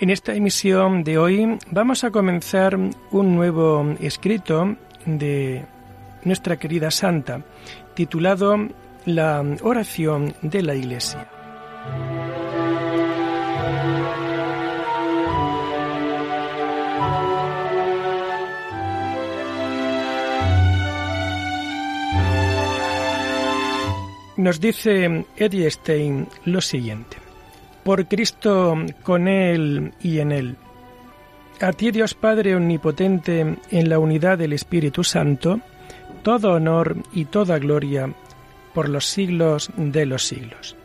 En esta emisión de hoy vamos a comenzar un nuevo escrito de nuestra querida Santa, titulado La oración de la Iglesia. Nos dice Eddie Stein lo siguiente por Cristo, con Él y en Él. A ti Dios Padre Omnipotente, en la unidad del Espíritu Santo, todo honor y toda gloria por los siglos de los siglos.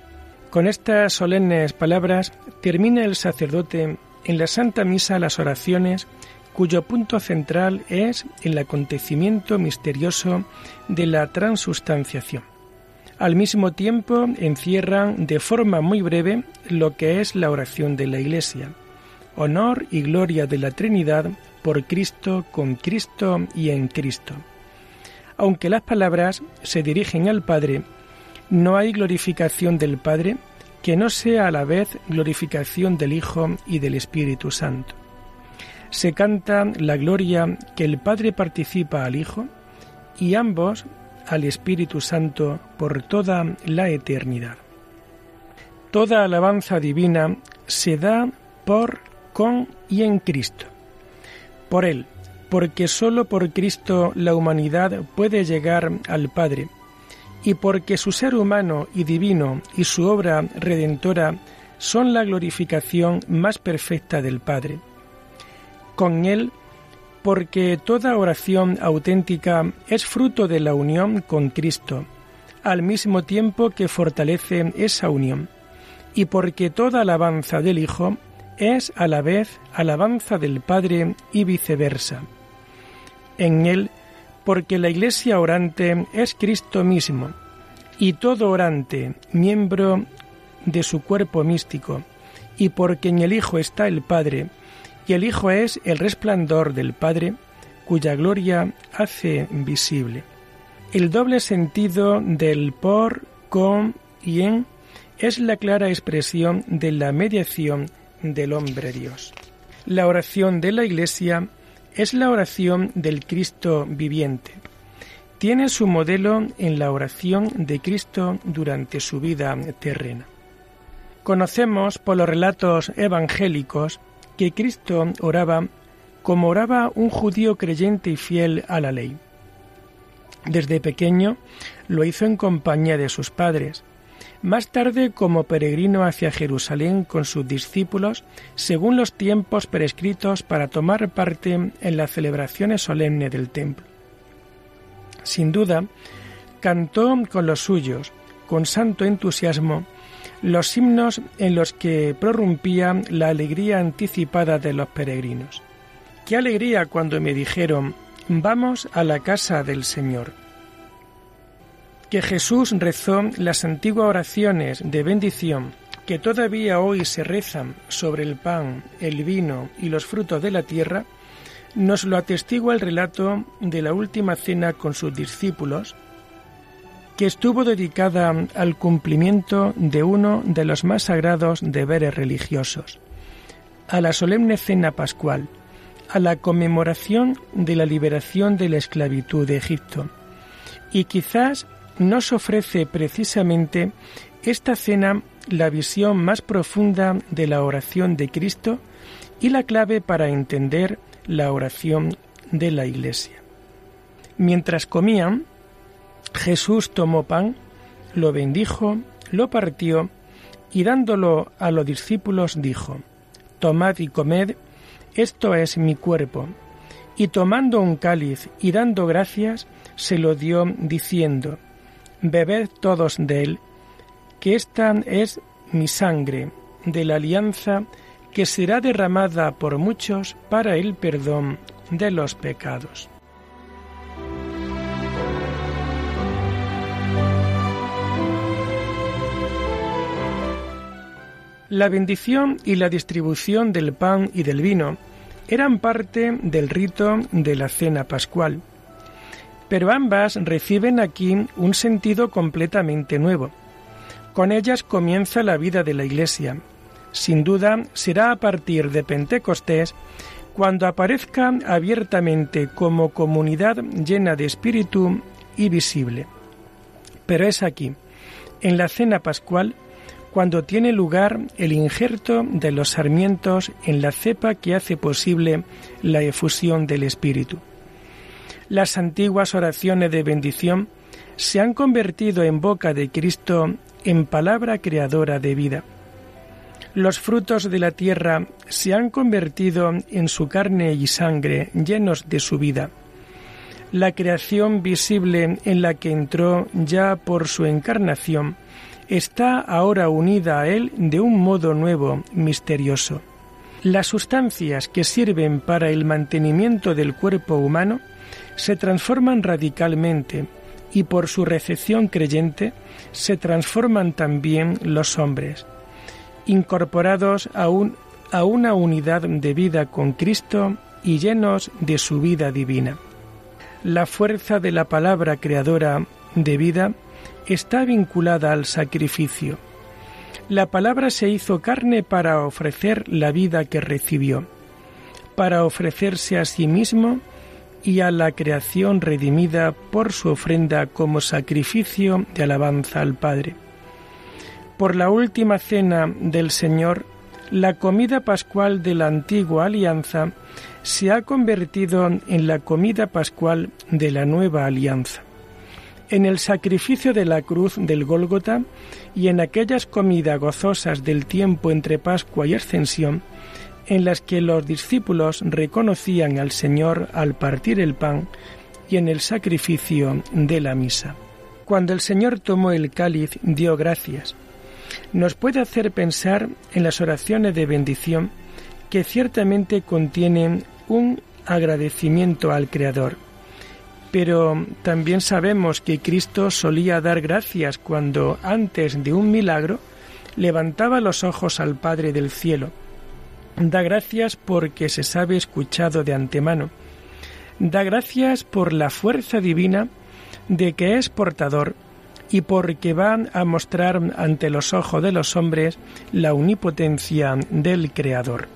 Con estas solemnes palabras termina el sacerdote en la Santa Misa las oraciones cuyo punto central es el acontecimiento misterioso de la transustanciación al mismo tiempo encierran de forma muy breve lo que es la oración de la Iglesia. Honor y gloria de la Trinidad por Cristo, con Cristo y en Cristo. Aunque las palabras se dirigen al Padre, no hay glorificación del Padre que no sea a la vez glorificación del Hijo y del Espíritu Santo. Se canta la gloria que el Padre participa al Hijo y ambos al Espíritu Santo por toda la eternidad. Toda alabanza divina se da por, con y en Cristo. Por Él, porque sólo por Cristo la humanidad puede llegar al Padre, y porque su ser humano y divino y su obra redentora son la glorificación más perfecta del Padre. Con Él porque toda oración auténtica es fruto de la unión con Cristo, al mismo tiempo que fortalece esa unión, y porque toda alabanza del Hijo es a la vez alabanza del Padre y viceversa. En Él, porque la Iglesia orante es Cristo mismo, y todo orante, miembro de su cuerpo místico, y porque en el Hijo está el Padre, y el Hijo es el resplandor del Padre, cuya gloria hace visible. El doble sentido del por, con y en es la clara expresión de la mediación del hombre Dios. La oración de la Iglesia es la oración del Cristo viviente. Tiene su modelo en la oración de Cristo durante su vida terrena. Conocemos por los relatos evangélicos que Cristo oraba como oraba un judío creyente y fiel a la ley. Desde pequeño lo hizo en compañía de sus padres, más tarde como peregrino hacia Jerusalén con sus discípulos, según los tiempos prescritos para tomar parte en las celebraciones solemnes del templo. Sin duda, cantó con los suyos, con santo entusiasmo, los himnos en los que prorrumpía la alegría anticipada de los peregrinos. Qué alegría cuando me dijeron, vamos a la casa del Señor. Que Jesús rezó las antiguas oraciones de bendición que todavía hoy se rezan sobre el pan, el vino y los frutos de la tierra, nos lo atestigua el relato de la última cena con sus discípulos, que estuvo dedicada al cumplimiento de uno de los más sagrados deberes religiosos, a la solemne cena pascual, a la conmemoración de la liberación de la esclavitud de Egipto. Y quizás nos ofrece precisamente esta cena la visión más profunda de la oración de Cristo y la clave para entender la oración de la Iglesia. Mientras comían, Jesús tomó pan, lo bendijo, lo partió y dándolo a los discípulos dijo, Tomad y comed, esto es mi cuerpo. Y tomando un cáliz y dando gracias, se lo dio diciendo, Bebed todos de él, que esta es mi sangre de la alianza que será derramada por muchos para el perdón de los pecados. La bendición y la distribución del pan y del vino eran parte del rito de la cena pascual, pero ambas reciben aquí un sentido completamente nuevo. Con ellas comienza la vida de la Iglesia. Sin duda será a partir de Pentecostés cuando aparezca abiertamente como comunidad llena de espíritu y visible. Pero es aquí, en la cena pascual, cuando tiene lugar el injerto de los sarmientos en la cepa que hace posible la efusión del Espíritu. Las antiguas oraciones de bendición se han convertido en boca de Cristo en palabra creadora de vida. Los frutos de la tierra se han convertido en su carne y sangre llenos de su vida. La creación visible en la que entró ya por su encarnación está ahora unida a Él de un modo nuevo, misterioso. Las sustancias que sirven para el mantenimiento del cuerpo humano se transforman radicalmente y por su recepción creyente se transforman también los hombres, incorporados a, a una unidad de vida con Cristo y llenos de su vida divina. La fuerza de la palabra creadora de vida está vinculada al sacrificio. La palabra se hizo carne para ofrecer la vida que recibió, para ofrecerse a sí mismo y a la creación redimida por su ofrenda como sacrificio de alabanza al Padre. Por la última cena del Señor, la comida pascual de la antigua alianza se ha convertido en la comida pascual de la nueva alianza en el sacrificio de la cruz del Gólgota y en aquellas comidas gozosas del tiempo entre Pascua y Ascensión, en las que los discípulos reconocían al Señor al partir el pan y en el sacrificio de la misa. Cuando el Señor tomó el cáliz, dio gracias. Nos puede hacer pensar en las oraciones de bendición que ciertamente contienen un agradecimiento al Creador pero también sabemos que Cristo solía dar gracias cuando, antes de un milagro, levantaba los ojos al Padre del cielo. Da gracias porque se sabe escuchado de antemano. Da gracias por la fuerza divina de que es portador y porque va a mostrar ante los ojos de los hombres la omnipotencia del Creador.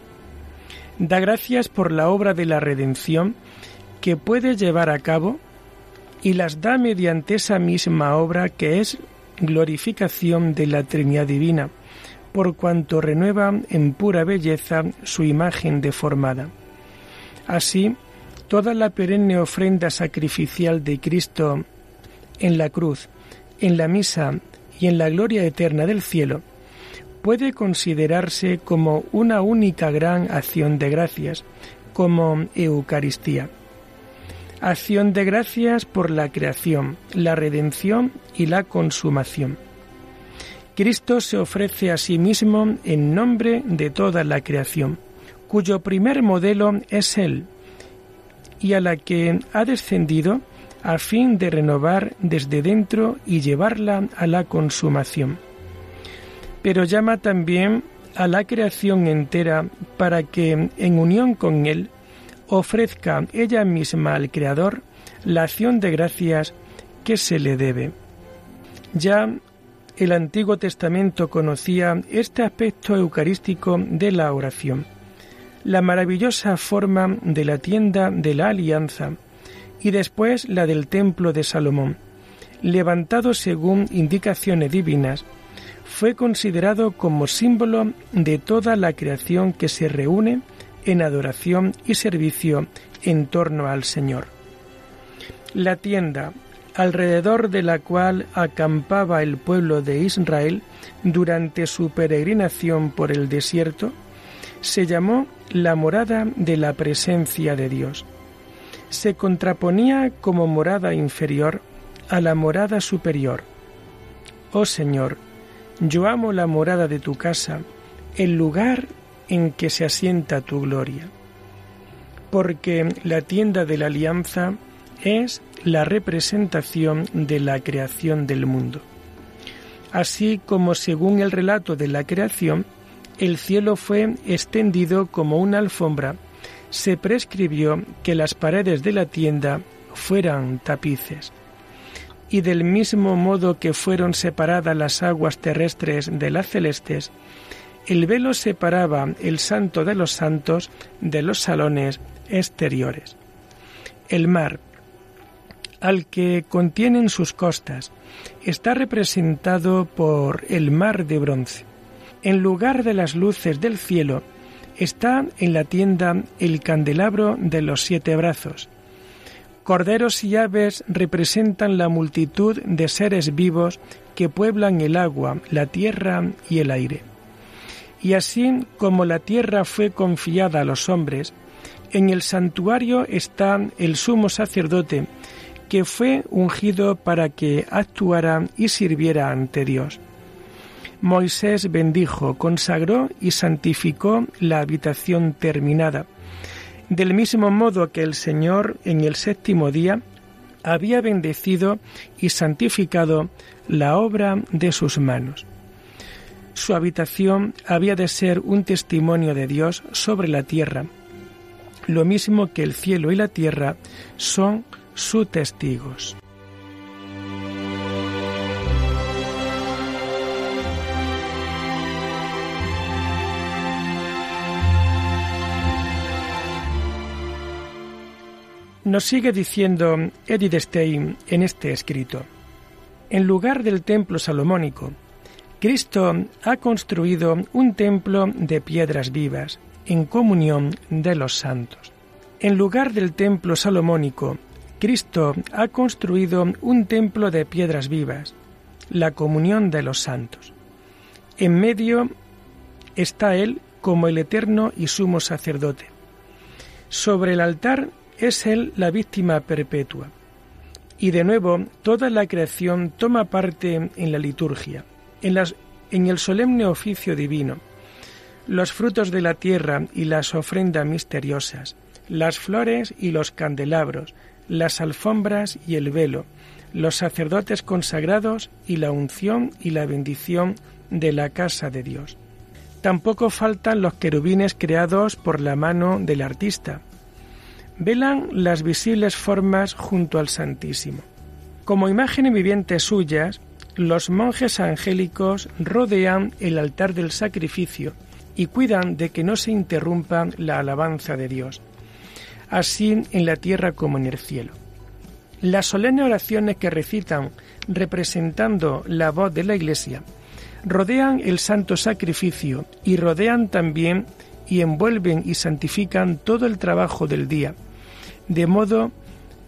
Da gracias por la obra de la redención que puede llevar a cabo y las da mediante esa misma obra que es glorificación de la Trinidad Divina, por cuanto renueva en pura belleza su imagen deformada. Así, toda la perenne ofrenda sacrificial de Cristo en la cruz, en la misa y en la gloria eterna del cielo, puede considerarse como una única gran acción de gracias, como Eucaristía acción de gracias por la creación, la redención y la consumación. Cristo se ofrece a sí mismo en nombre de toda la creación, cuyo primer modelo es Él, y a la que ha descendido a fin de renovar desde dentro y llevarla a la consumación. Pero llama también a la creación entera para que, en unión con Él, ofrezca ella misma al Creador la acción de gracias que se le debe. Ya el Antiguo Testamento conocía este aspecto eucarístico de la oración, la maravillosa forma de la tienda de la alianza y después la del templo de Salomón, levantado según indicaciones divinas, fue considerado como símbolo de toda la creación que se reúne en adoración y servicio en torno al Señor. La tienda, alrededor de la cual acampaba el pueblo de Israel durante su peregrinación por el desierto, se llamó la morada de la presencia de Dios. Se contraponía como morada inferior a la morada superior. Oh Señor, yo amo la morada de tu casa, el lugar en que se asienta tu gloria. Porque la tienda de la alianza es la representación de la creación del mundo. Así como según el relato de la creación, el cielo fue extendido como una alfombra, se prescribió que las paredes de la tienda fueran tapices. Y del mismo modo que fueron separadas las aguas terrestres de las celestes, el velo separaba el santo de los santos de los salones exteriores. El mar, al que contienen sus costas, está representado por el mar de bronce. En lugar de las luces del cielo, está en la tienda el candelabro de los siete brazos. Corderos y aves representan la multitud de seres vivos que pueblan el agua, la tierra y el aire. Y así como la tierra fue confiada a los hombres, en el santuario está el sumo sacerdote, que fue ungido para que actuara y sirviera ante Dios. Moisés bendijo, consagró y santificó la habitación terminada, del mismo modo que el Señor en el séptimo día había bendecido y santificado la obra de sus manos. Su habitación había de ser un testimonio de Dios sobre la tierra, lo mismo que el cielo y la tierra son sus testigos. Nos sigue diciendo Edith Stein en este escrito. En lugar del templo salomónico, Cristo ha construido un templo de piedras vivas, en comunión de los santos. En lugar del templo salomónico, Cristo ha construido un templo de piedras vivas, la comunión de los santos. En medio está Él como el eterno y sumo sacerdote. Sobre el altar es Él la víctima perpetua. Y de nuevo, toda la creación toma parte en la liturgia, en, el solemne oficio divino, los frutos de la tierra y las ofrendas misteriosas, las flores y los candelabros, las alfombras y el velo, los sacerdotes consagrados y la unción y la bendición de la casa de Dios. Tampoco faltan los querubines creados por la mano del artista, velan las visibles formas junto al Santísimo. Como imágenes vivientes suyas, los monjes angélicos rodean el altar del sacrificio y cuidan de que no se interrumpa la alabanza de Dios, así en la tierra como en el cielo. Las solemnes oraciones que recitan representando la voz de la Iglesia rodean el santo sacrificio y rodean también y envuelven y santifican todo el trabajo del día, de modo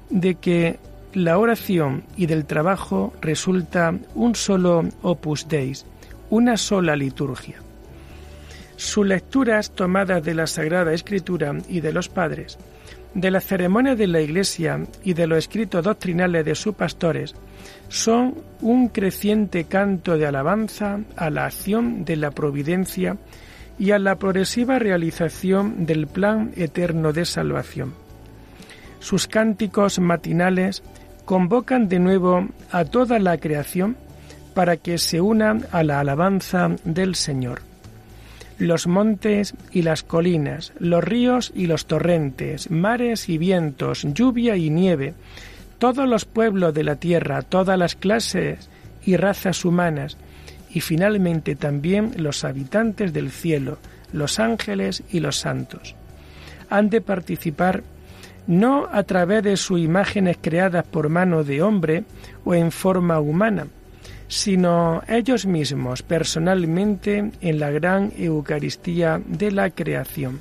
de que la oración y del trabajo resulta un solo opus deis, una sola liturgia. Sus lecturas tomadas de la Sagrada Escritura y de los padres, de la ceremonia de la Iglesia y de los escritos doctrinales de sus pastores, son un creciente canto de alabanza a la acción de la providencia y a la progresiva realización del plan eterno de salvación sus cánticos matinales convocan de nuevo a toda la creación para que se una a la alabanza del Señor. Los montes y las colinas, los ríos y los torrentes, mares y vientos, lluvia y nieve, todos los pueblos de la tierra, todas las clases y razas humanas, y finalmente también los habitantes del cielo, los ángeles y los santos. Han de participar no a través de sus imágenes creadas por mano de hombre o en forma humana, sino ellos mismos personalmente en la gran Eucaristía de la creación.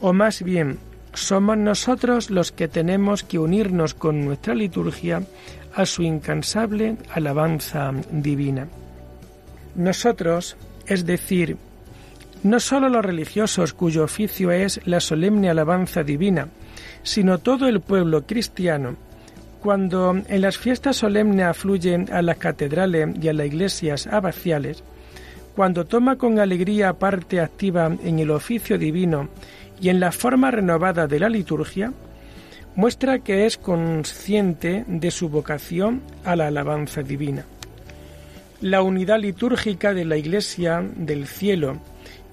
O más bien, somos nosotros los que tenemos que unirnos con nuestra liturgia a su incansable alabanza divina. Nosotros, es decir, no sólo los religiosos cuyo oficio es la solemne alabanza divina, sino todo el pueblo cristiano, cuando en las fiestas solemnes afluyen a las catedrales y a las iglesias abaciales, cuando toma con alegría parte activa en el oficio divino y en la forma renovada de la liturgia, muestra que es consciente de su vocación a la alabanza divina. La unidad litúrgica de la Iglesia del cielo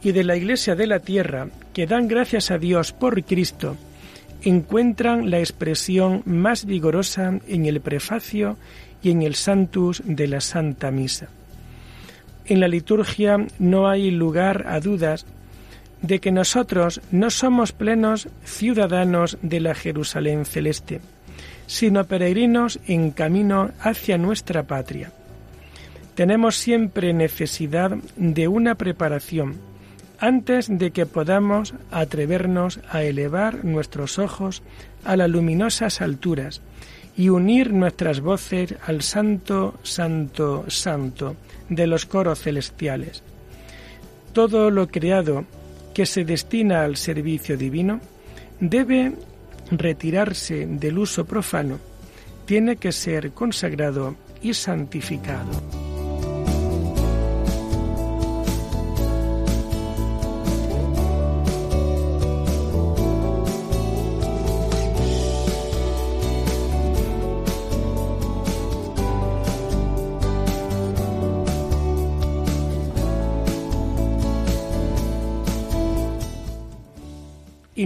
y de la Iglesia de la tierra, que dan gracias a Dios por Cristo, encuentran la expresión más vigorosa en el prefacio y en el Santus de la Santa Misa. En la liturgia no hay lugar a dudas de que nosotros no somos plenos ciudadanos de la Jerusalén celeste, sino peregrinos en camino hacia nuestra patria. Tenemos siempre necesidad de una preparación antes de que podamos atrevernos a elevar nuestros ojos a las luminosas alturas y unir nuestras voces al Santo, Santo, Santo de los coros celestiales. Todo lo creado que se destina al servicio divino debe retirarse del uso profano, tiene que ser consagrado y santificado.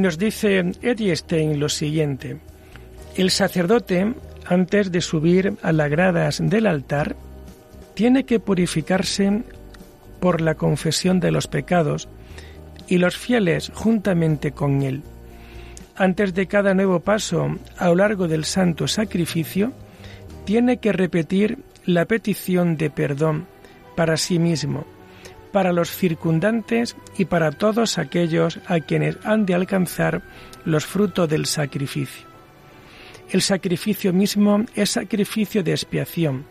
Nos dice Eddie Stein lo siguiente. El sacerdote, antes de subir a las gradas del altar, tiene que purificarse por la confesión de los pecados y los fieles juntamente con él. Antes de cada nuevo paso a lo largo del santo sacrificio, tiene que repetir la petición de perdón para sí mismo para los circundantes y para todos aquellos a quienes han de alcanzar los frutos del sacrificio. El sacrificio mismo es sacrificio de expiación,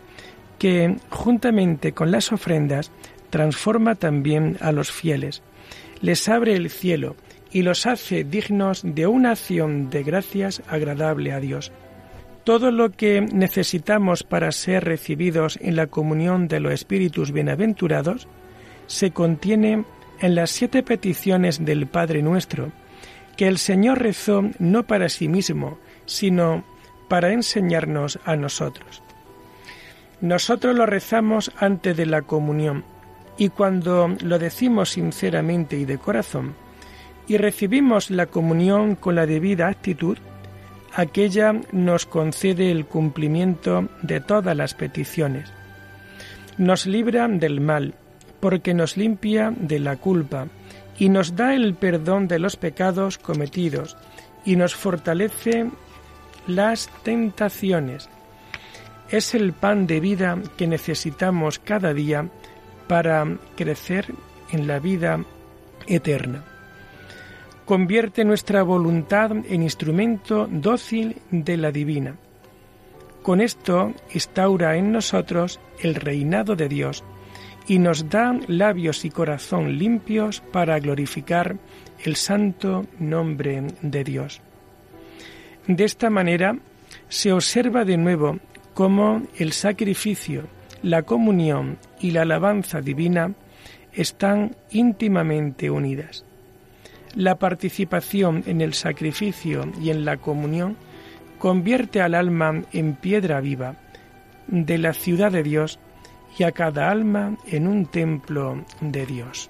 que, juntamente con las ofrendas, transforma también a los fieles, les abre el cielo y los hace dignos de una acción de gracias agradable a Dios. Todo lo que necesitamos para ser recibidos en la comunión de los espíritus bienaventurados se contiene en las siete peticiones del Padre nuestro, que el Señor rezó no para sí mismo, sino para enseñarnos a nosotros. Nosotros lo rezamos antes de la comunión y cuando lo decimos sinceramente y de corazón y recibimos la comunión con la debida actitud, aquella nos concede el cumplimiento de todas las peticiones. Nos libra del mal, porque nos limpia de la culpa y nos da el perdón de los pecados cometidos y nos fortalece las tentaciones. Es el pan de vida que necesitamos cada día para crecer en la vida eterna. Convierte nuestra voluntad en instrumento dócil de la divina. Con esto instaura en nosotros el reinado de Dios y nos da labios y corazón limpios para glorificar el santo nombre de Dios. De esta manera se observa de nuevo cómo el sacrificio, la comunión y la alabanza divina están íntimamente unidas. La participación en el sacrificio y en la comunión convierte al alma en piedra viva de la ciudad de Dios y a cada alma en un templo de Dios.